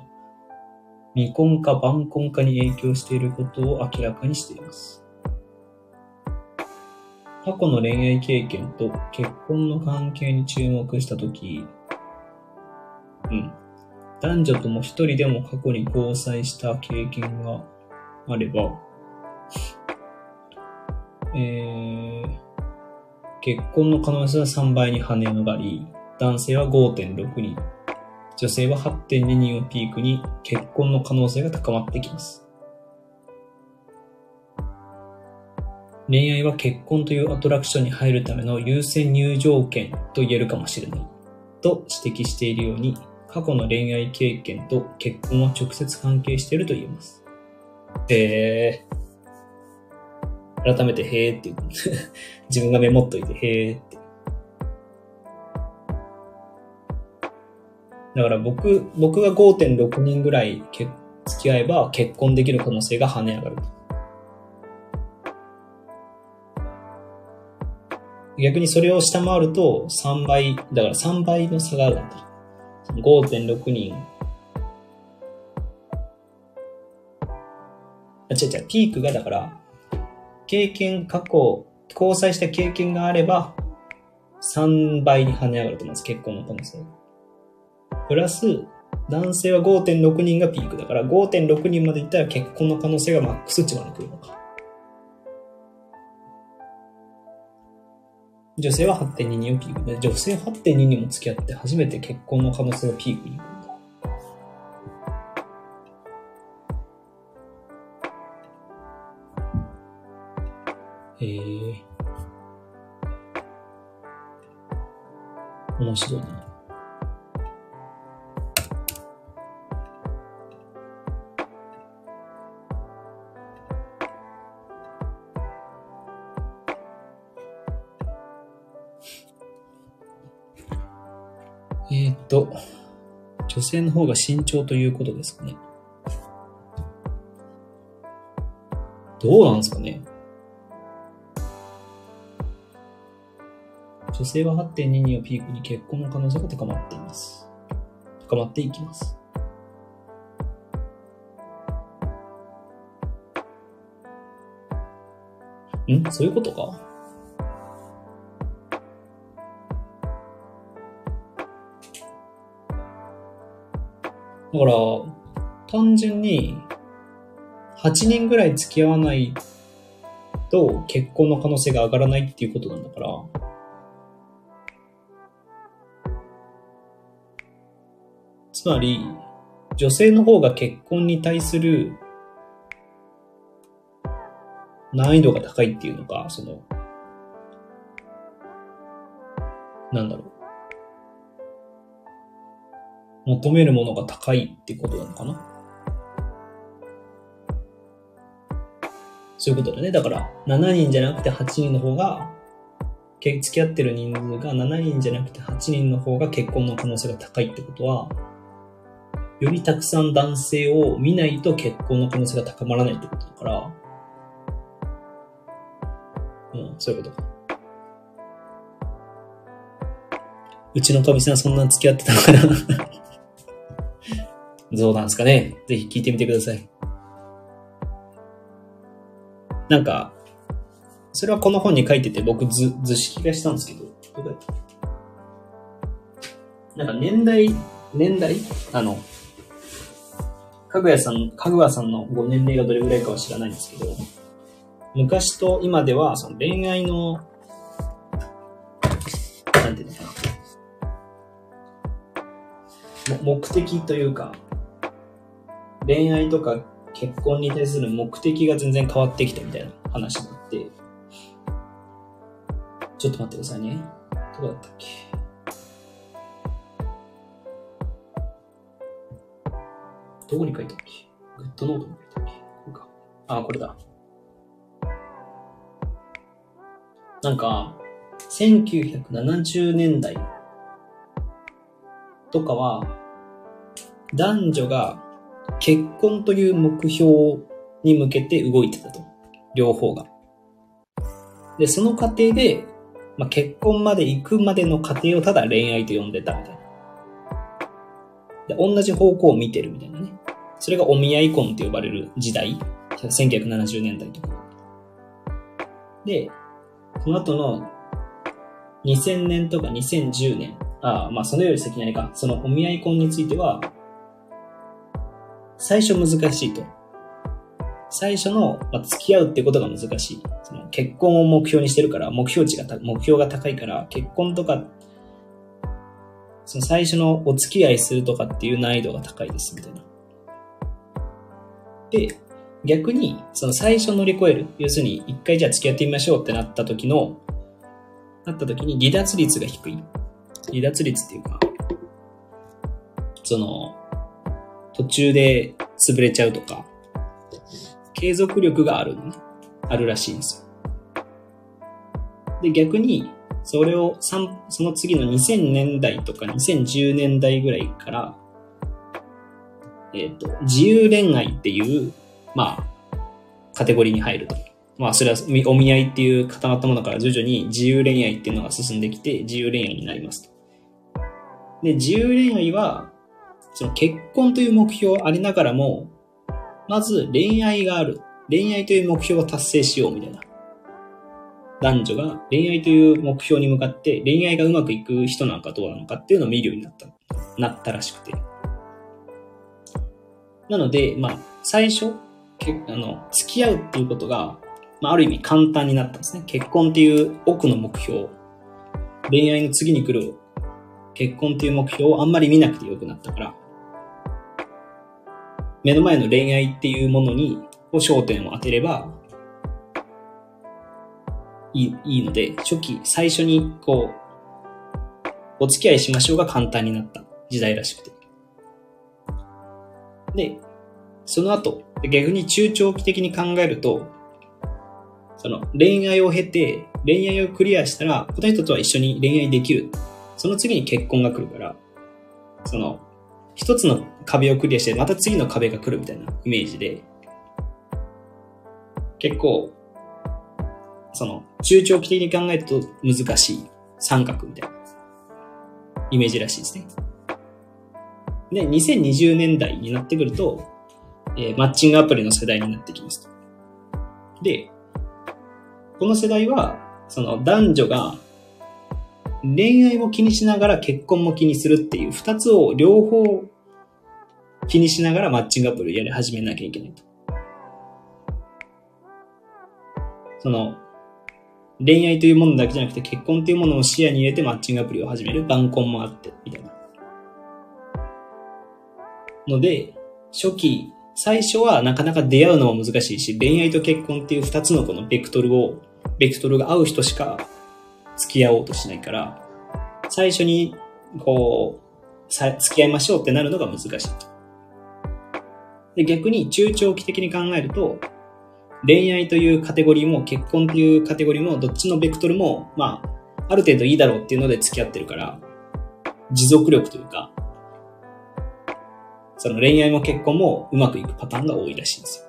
A: 未婚か晩婚かに影響していることを明らかにしています。過去の恋愛経験と結婚の関係に注目したとき、うん。男女とも一人でも過去に交際した経験があれば、えー、結婚の可能性は3倍に跳ね上がり、男性は5.6人、女性は8.2人をピークに結婚の可能性が高まってきます。恋愛は結婚というアトラクションに入るための優先入場券と言えるかもしれない。と指摘しているように、過去の恋愛経験と結婚は直接関係していると言えます。えー、改めて、へーって言う。<laughs> 自分がメモっといて、へーって。だから僕、僕が5.6人ぐらい付き合えば結婚できる可能性が跳ね上がる。逆にそれを下回ると3倍、だから3倍の差があるんだ。5.6人。あ、違う違う、ピークがだから経験、過去、交際した経験があれば、3倍に跳ね上がると思います。結婚の可能性。プラス、男性は5.6人がピークだから、5.6人までいったら結婚の可能性がマックス値まで来るのか。女性は8.2人をピークで、女性8.2人も付き合って初めて結婚の可能性がピークにへえ。面白いな。<laughs> えっと、女性の方が慎重ということですかね。どうなんですかね。女性は8.22をピークに結婚の可能性が高まっています。高まっていきます。ん？そういうことか？だから、単純に、8人ぐらい付き合わないと結婚の可能性が上がらないっていうことなんだから、つまり、女性の方が結婚に対する難易度が高いっていうのか、その、なんだろう。求めるものが高いってことなのかな？そういうことだね。だから、7人じゃなくて8人の方が、け付き合ってる人数が7人じゃなくて8人の方が結婚の可能性が高いってことは、よりたくさん男性を見ないと結婚の可能性が高まらないってことだから、うん、そういうことか。うちのかみさんそんな付き合ってたのかな？<laughs> どうなんですかね？ぜひ聞いてみてください。なんか、それはこの本に書いてて僕図、図式がしたんですけど、どこやった？なんか年代、年代？あの、かぐやさん、かぐわさんのご年齢がどれぐらいかは知らないんですけど、昔と今では、その恋愛の、なんていうのかな。目的というか、恋愛とか結婚に対する目的が全然変わってきたみたいな話になって、ちょっと待ってくださいね。どこだったっけ？どこに書いたっけ？グッドノートに書いたっけ？これか。あ、これだ。なんか、1970年代とかは、男女が結婚という目標に向けて動いてたと。両方が。で、その過程で、まあ、結婚まで行くまでの過程をただ恋愛と呼んでたみたいな。で、同じ方向を見てるみたいなね。それがお見合い婚と呼ばれる時代。1970年代とか。で、その後の2000年とか2010年。あ、まあそのより先にあれか。そのお見合い婚については、最初難しいと。最初の、まあ、付き合うってことが難しい。その結婚を目標にしてるから、目標値が、目標が高いから、結婚とか、その最初のお付き合いするとかっていう難易度が高いです、みたいな。で、逆に、その最初乗り越える。要するに、一回じゃあ付き合ってみましょうってなった時の、なった時に離脱率が低い。離脱率っていうか、その、途中で潰れちゃうとか、継続力があるのね。あるらしいんですよ。で、逆に、それを、その次の2000年代とか2010年代ぐらいから、えっ、と、自由恋愛っていう、まあ、カテゴリーに入ると。まあ、それはお見合いっていう固まったものから徐々に自由恋愛っていうのが進んできて、自由恋愛になりますと。で、自由恋愛は、その結婚という目標ありながらも、まず恋愛がある。恋愛という目標を達成しようみたいな。男女が恋愛という目標に向かって恋愛がうまくいく人なのかどうなのかっていうのを見るようになった、なったらしくて。なので、まあ、最初、あの、付き合うっていうことが、まあ、ある意味簡単になったんですね。結婚っていう奥の目標。恋愛の次に来る結婚っていう目標をあんまり見なくてよくなったから、目の前の恋愛っていうものに、を焦点を当てれば、いいいいので、初期、最初にこう、お付き合いしましょうが簡単になった時代らしくて。で、その後、逆に中長期的に考えると、その恋愛を経て、恋愛をクリアしたら、この人とは一緒に恋愛できる。その次に結婚が来るから、その、一つの壁をクリアして、また次の壁が来るみたいなイメージで、結構、その、中長期的に考えると難しい三角みたいなイメージらしいですね。で、2020年代になってくると、えー、マッチングアプリの世代になってきます。で、この世代は、その男女が恋愛も気にしながら結婚も気にするっていう二つを両方気にしながらマッチングアプリをやり始めなきゃいけないと。その、恋愛というものだけじゃなくて結婚というものを視野に入れてマッチングアプリを始める晩婚もあって、みたいな。ので、初期、最初はなかなか出会うのも難しいし、恋愛と結婚っていう二つのこのベクトルを、ベクトルが合う人しか付き合おうとしないから、最初に、こう、さ、付き合いましょうってなるのが難しいで、逆に中長期的に考えると、恋愛というカテゴリーも結婚というカテゴリーもどっちのベクトルも、まあ、ある程度いいだろうっていうので付き合ってるから、持続力というか、その恋愛も結婚もうまくいくパターンが多いらしいんですよ。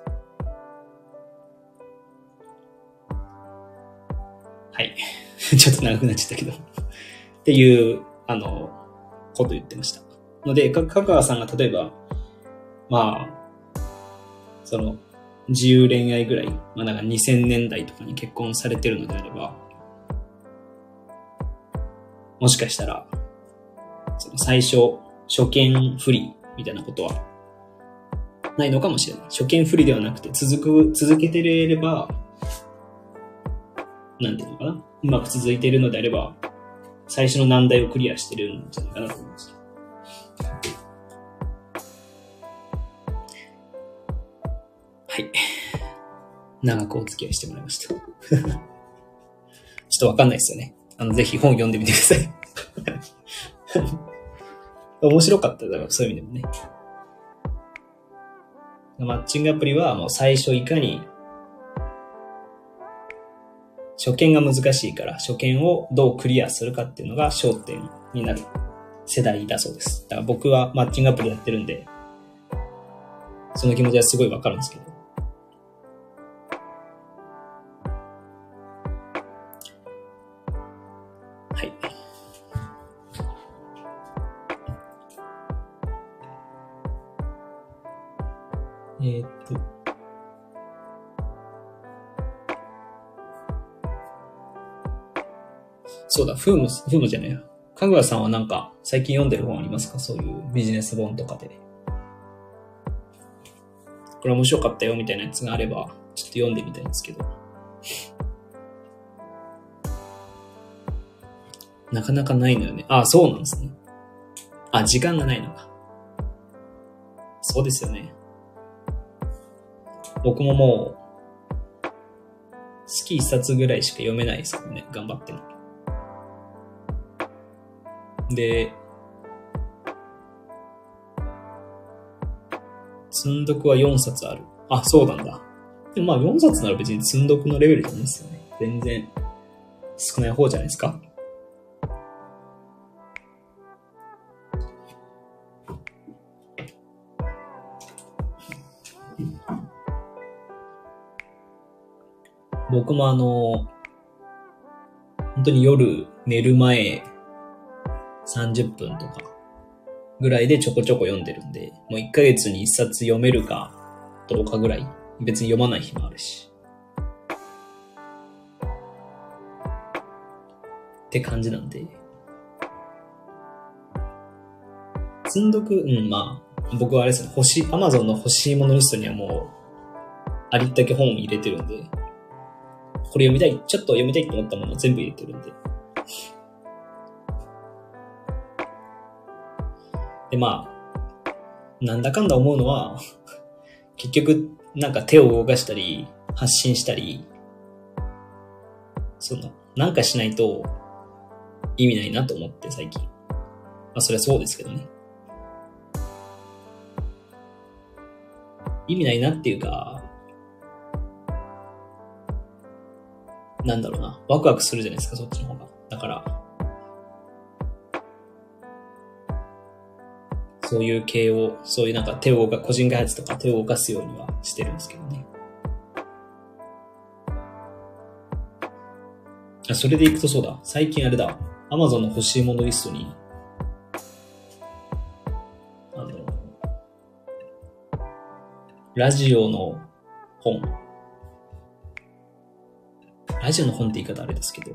A: はい。<laughs> ちょっと長くなっちゃったけどっていう、あの、こと言ってました。ので、か、か川さんが例えば、まあ、その、自由恋愛ぐらい、まあなんか2000年代とかに結婚されてるのであれば、もしかしたら、その最初、初見不利みたいなことは、ないのかもしれない。初見不利ではなくて、続く、続けてれれば、なんていうのかなうまく続いているのであれば、最初の難題をクリアしてるんじゃないかなと思います。はい。長くお付き合いしてもらいました。<laughs> ちょっとわかんないですよね。あの、ぜひ本読んでみてください。<laughs> 面白かっただろう、そういう意味でもね。マッチングアプリはもう最初いかに初見が難しいから、初見をどうクリアするかっていうのが焦点になる世代だそうです。だから僕はマッチングアプリやってるんで、その気持ちはすごいわかるんですけど。はい。えー、っと、そうだ、フーム、フームじゃねえや。かぐわさんはなんか、最近読んでる本ありますか？そういうビジネス本とかで。これ面白かったよみたいなやつがあれば、ちょっと読んでみたいんですけど。なかなかないのよね。ああ、そうなんですね。あ、時間がないのか。そうですよね。僕ももう、月一冊ぐらいしか読めないですよね。頑張っても。で、積んどくは4冊ある。あ、そうなんだ。でもまあ4冊なら別に積んどくのレベルじゃないですよね。全然少ない方じゃないですか。僕もあの、本当に夜寝る前30分とかぐらいでちょこちょこ読んでるんで、もう1ヶ月に1冊読めるかどうかぐらい、別に読まない日もあるし。って感じなんで。積んどく、うん、まあ、僕はあれですね、欲しい、アマゾンの欲しいものリストにはもう、ありったけ本を入れてるんで、これ読みたい、ちょっと読みたいと思ったものを全部入れてるんで、で、まあ、なんだかんだ思うのは、<laughs> 結局、なんか手を動かしたり、発信したり、その、なんかしないと意味ないなと思って最近。まあそれはそうですけどね。意味ないなっていうか、なんだろうな。ワクワクするじゃないですか、そっちの方が。だから、そういう系を、そういうなんか手を動か、個人開発とか手を動かすようにはしてるんですけどね。あ、それでいくとそうだ。最近あれだ。アマゾンの欲しいものリストに、あの、ラジオの本。ラジオの本って言い方あれですけど、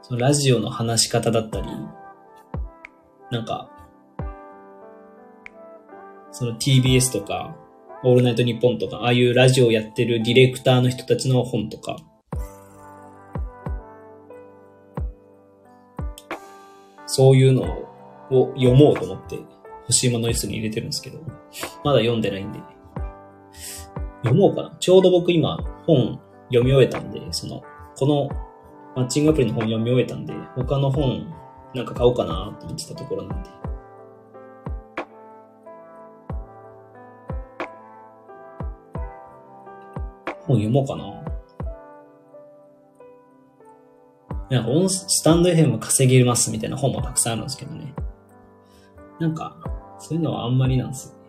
A: そのラジオの話し方だったり、なんか、その TBS とか、オールナイトニッポンとか、ああいうラジオをやってるディレクターの人たちの本とか、そういうのを読もうと思って欲しいものリストに入れてるんですけど、まだ読んでないんで、読もうかな。ちょうど僕今本読み終えたんで、その、このマッチングアプリの本読み終えたんで、他の本なんか買おうかなと思ってたところなんで。本読もうかな。なんか音、スタンド FM 稼げますみたいな本もたくさんあるんですけどね。なんか、そういうのはあんまりなんですよ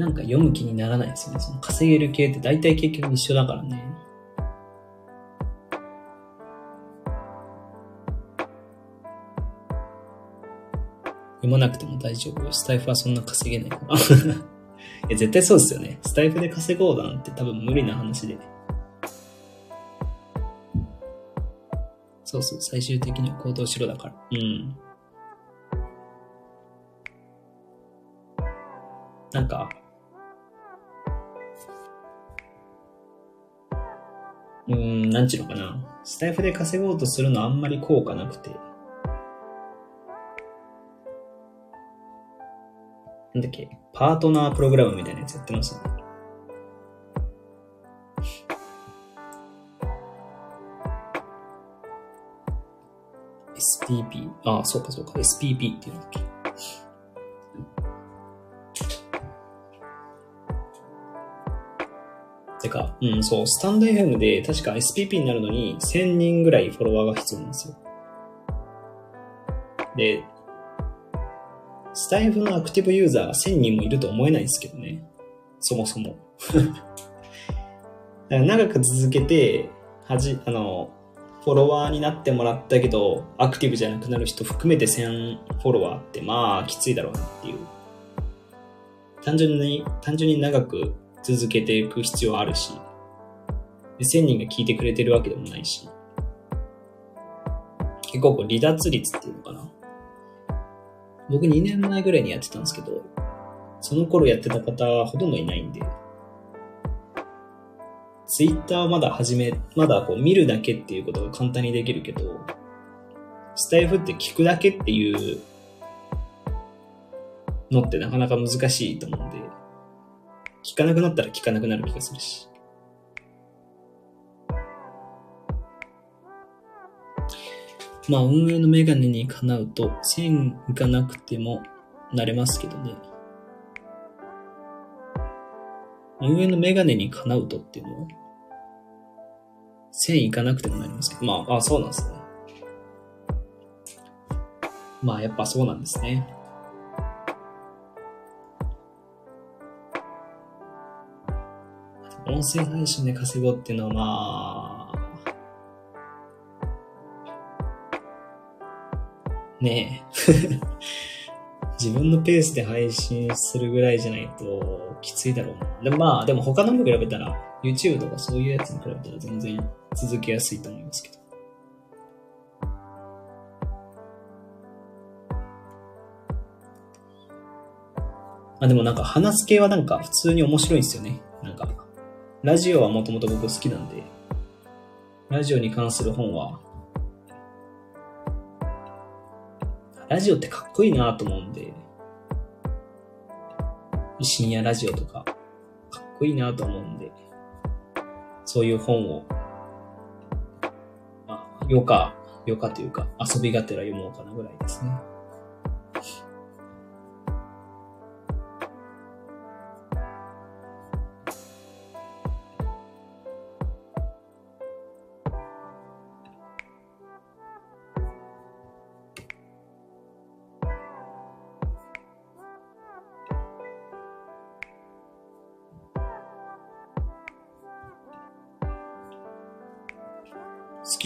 A: なんか読む気にならないですよね。その稼げる系って大体結局一緒だからね。読まなくても大丈夫よ。スタイフはそんな稼げないから。<laughs> いや、絶対そうですよね。スタイフで稼ごうなんて多分無理な話で。そうそう、最終的には行動しろだから。うん。なんか、うん、なんちゅうのかな。スタイフで稼ごうとするのあんまり効果なくて。なんだっけ、パートナープログラムみたいなやつやってますよね。SPP。ああ、そうかそうか。SPP っていうんだっけ。か、うん、そう、スタンド FM で確か SPP になるのに1000人ぐらいフォロワーが必要なんですよ。で、スタイフのアクティブユーザーが1000人もいると思えないんですけどね。そもそも。<laughs> だから長く続けて、はじ、あの、フォロワーになってもらったけど、アクティブじゃなくなる人含めて1000フォロワーって、まあ、きついだろうなっていう。単純に、単純に長く続けていく必要あるし、1000人が聞いてくれてるわけでもないし、結構こう離脱率っていうのかな。僕2年前ぐらいにやってたんですけど、その頃やってた方はほとんどいないんで、ツイッターまだ始め、まだこう見るだけっていうことが簡単にできるけど、スタイフって聞くだけっていうのってなかなか難しいと思うんで、聞かなくなったら聞かなくなる気がするし。まあ運営のメガネにかなうと1000いかなくてもなれますけどね。運営のメガネにかなうとっていうのは1000いかなくてもなりますけど。まあ、あ、そうなんですね。まあやっぱそうなんですね。音声配信で稼ごうっていうのはまあ、ねえ。<laughs> 自分のペースで配信するぐらいじゃないときついだろうな。でもまあ、でも他のに比べたら、YouTube とかそういうやつに比べたら全然続けやすいと思いますけど。あ、でもなんか話す系はなんか普通に面白いんですよね。なんか、ラジオはもともと僕好きなんで、ラジオに関する本はラジオってかっこいいなと思うんで、深夜ラジオとか、かっこいいなと思うんで、そういう本を、まあ、余暇、余暇というか、遊びがてら読もうかなぐらいですね。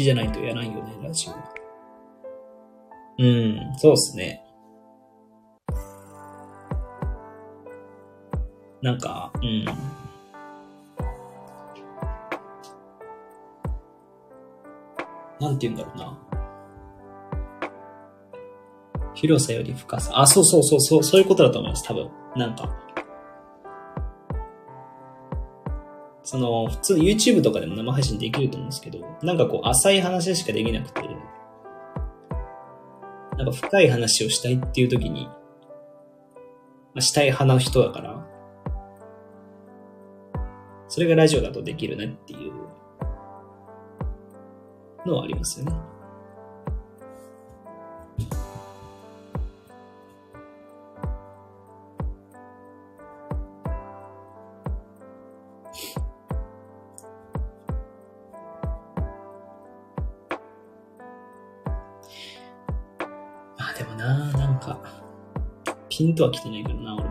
A: じゃないとやらんよね、ラジオ。うん、そうっすね。なんか、うん。なんて言うんだろうな。広さより深さ。あ、そうそうそう、そう、そういうことだと思います、多分。なんか。その、普通 YouTube とかでも生配信できると思うんですけど、なんかこう、浅い話しかできなくて、なんか深い話をしたいっていう時に、まあ、したい派の人だから、それがラジオだとできるなっていうのはありますよね。ピンとは来てないからな、俺も。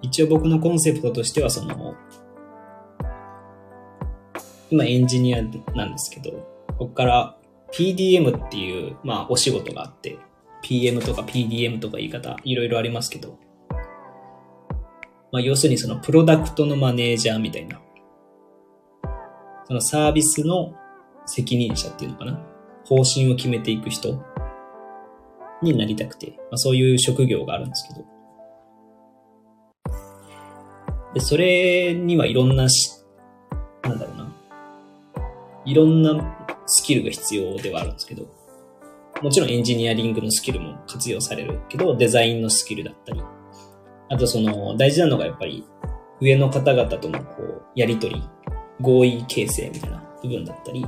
A: 一応僕のコンセプトとしては、その、今エンジニアなんですけど、ここから PDM っていう、まあお仕事があって、PM とか PDM とか言い方いろいろありますけど、まあ要するにそのプロダクトのマネージャーみたいな、そのサービスの責任者っていうのかな。方針を決めていく人になりたくて、まあ、そういう職業があるんですけど。で、それにはいろんなし、なんだろうな。いろんなスキルが必要ではあるんですけど、もちろんエンジニアリングのスキルも活用されるけど、デザインのスキルだったり、あとその大事なのがやっぱり上の方々とのこう、やりとり、合意形成みたいな部分だったり、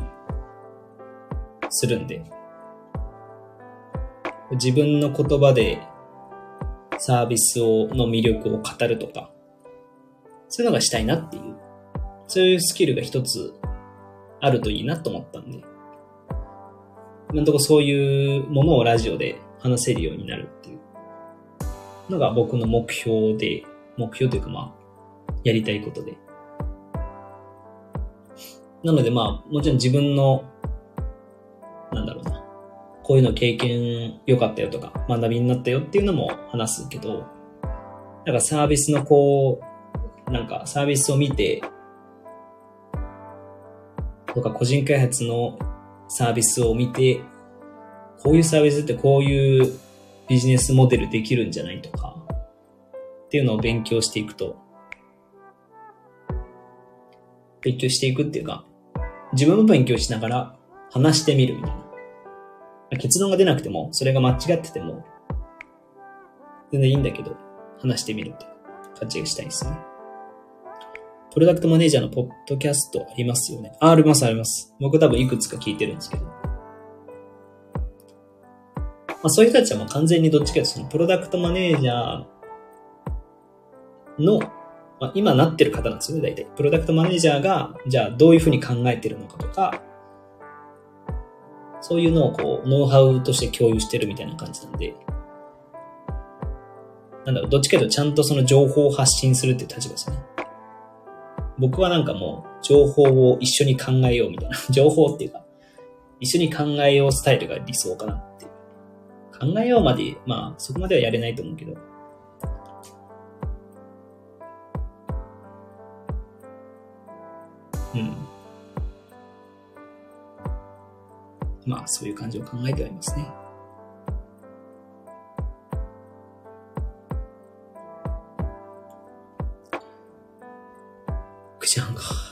A: するんで、自分の言葉でサービスを、の魅力を語るとか、そういうのがしたいなっていう、そういうスキルが一つあるといいなと思ったんで、今のとこそういうものをラジオで話せるようになるっていう。のが僕の目標で、目標というかまあ、やりたいことで。なのでまあ、もちろん自分の、こういうの経験良かったよとか、学びになったよっていうのも話すけど、なんかサービスのこう、なんかサービスを見て、とか個人開発のサービスを見て、こういうサービスってこういうビジネスモデルできるんじゃないとか、っていうのを勉強していくと、勉強していくっていうか、自分も勉強しながら話してみるみたいな。結論が出なくても、それが間違ってても、全然いいんだけど、話してみるって感じがしたいですね。プロダクトマネージャーのポッドキャストありますよね。あ、あります、あります。僕多分いくつか聞いてるんですけど。まあ、そういう人たちはもう完全にどっちかというと、そのプロダクトマネージャーの、まあ、今なってる方なんですよね、大体。プロダクトマネージャーが、じゃあどういうふうに考えてるのかとか、そういうのをこう、ノウハウとして共有してるみたいな感じなんで、なんだろう、どっちかというとちゃんとその情報を発信するっていう立場ですね。僕はなんかもう、情報を一緒に考えようみたいな、<laughs> 情報っていうか、一緒に考えようスタイルが理想かなっていう。考えようまで、まあ、そこまではやれないと思うけど、うん。まあ、そういう感じを考えてはいますね。9時半か。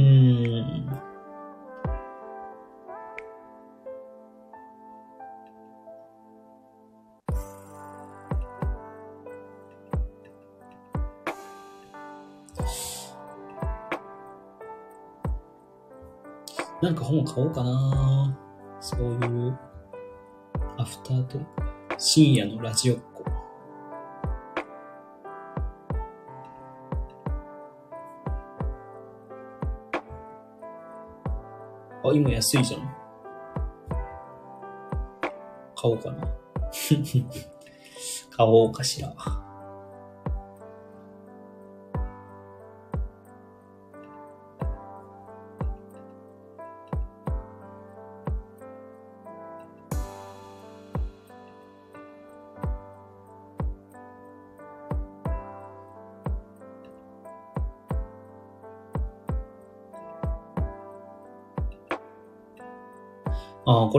A: うーん。なんか本を買おうかな。そういう、アフターと、深夜のラジオ。あ、今安いじゃん。買おうかな。<laughs> 買おうかしら。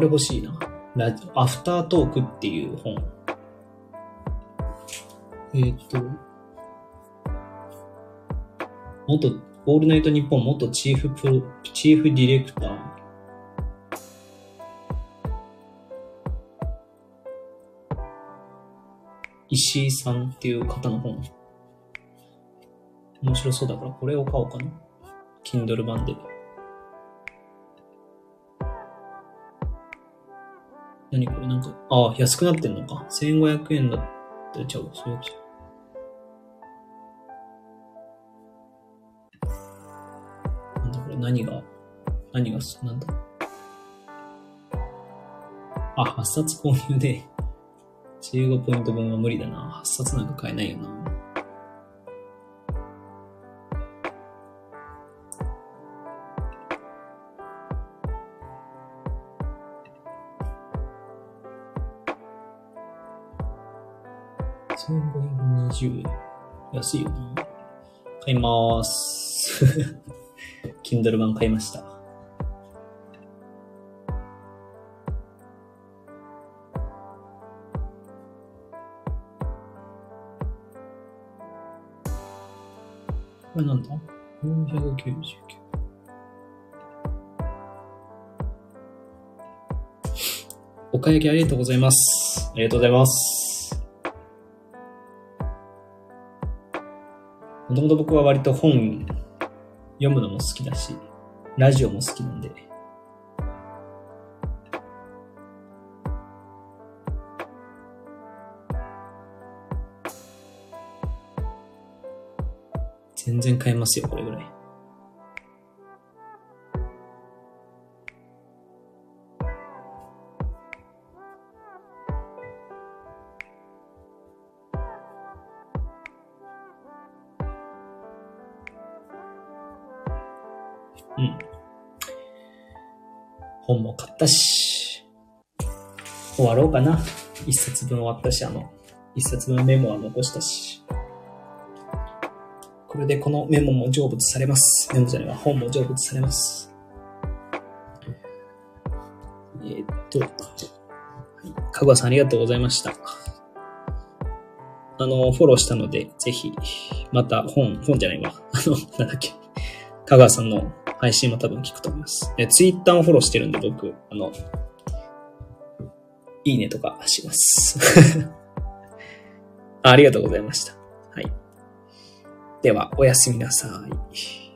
A: れ欲しいな。ラジアフタートークっていう本。えっ、と、元、オールナイトニッポン元チーフプロ、チーフディレクター。石井さんっていう方の本。面白そうだからこれを買おうかな。Kindle 版で。何これなんか、ああ、安くなってんのか。1500円だったちゃう。そういうことなんだこれ何が、何が、なんだ？あ、8冊購入で、15ポイント分は無理だな。8冊なんか買えないよな。安いよな。買いまーす。<laughs> Kindle 版買いました。これなんだ ?499。お買い上げありがとうございます。ありがとうございます。もともと僕は割と本読むのも好きだし、ラジオも好きなんで。全然買えますよ、これぐらい。ったし、終わろうかな。一冊分終わったし、あの、一冊分メモは残したし。これでこのメモも成仏されます。メモじゃないわ、本も成仏されます。えーっと、はいかぐわさんありがとうございました。あの、フォローしたので、ぜひ、また本、本じゃないわ。あの、なんだっけ。香川さんの配信も多分聞くと思います。え、ツイッターをフォローしてるんで、僕、あの、いいねとかします。<laughs> あありがとうございました。はい。では、おやすみなさい。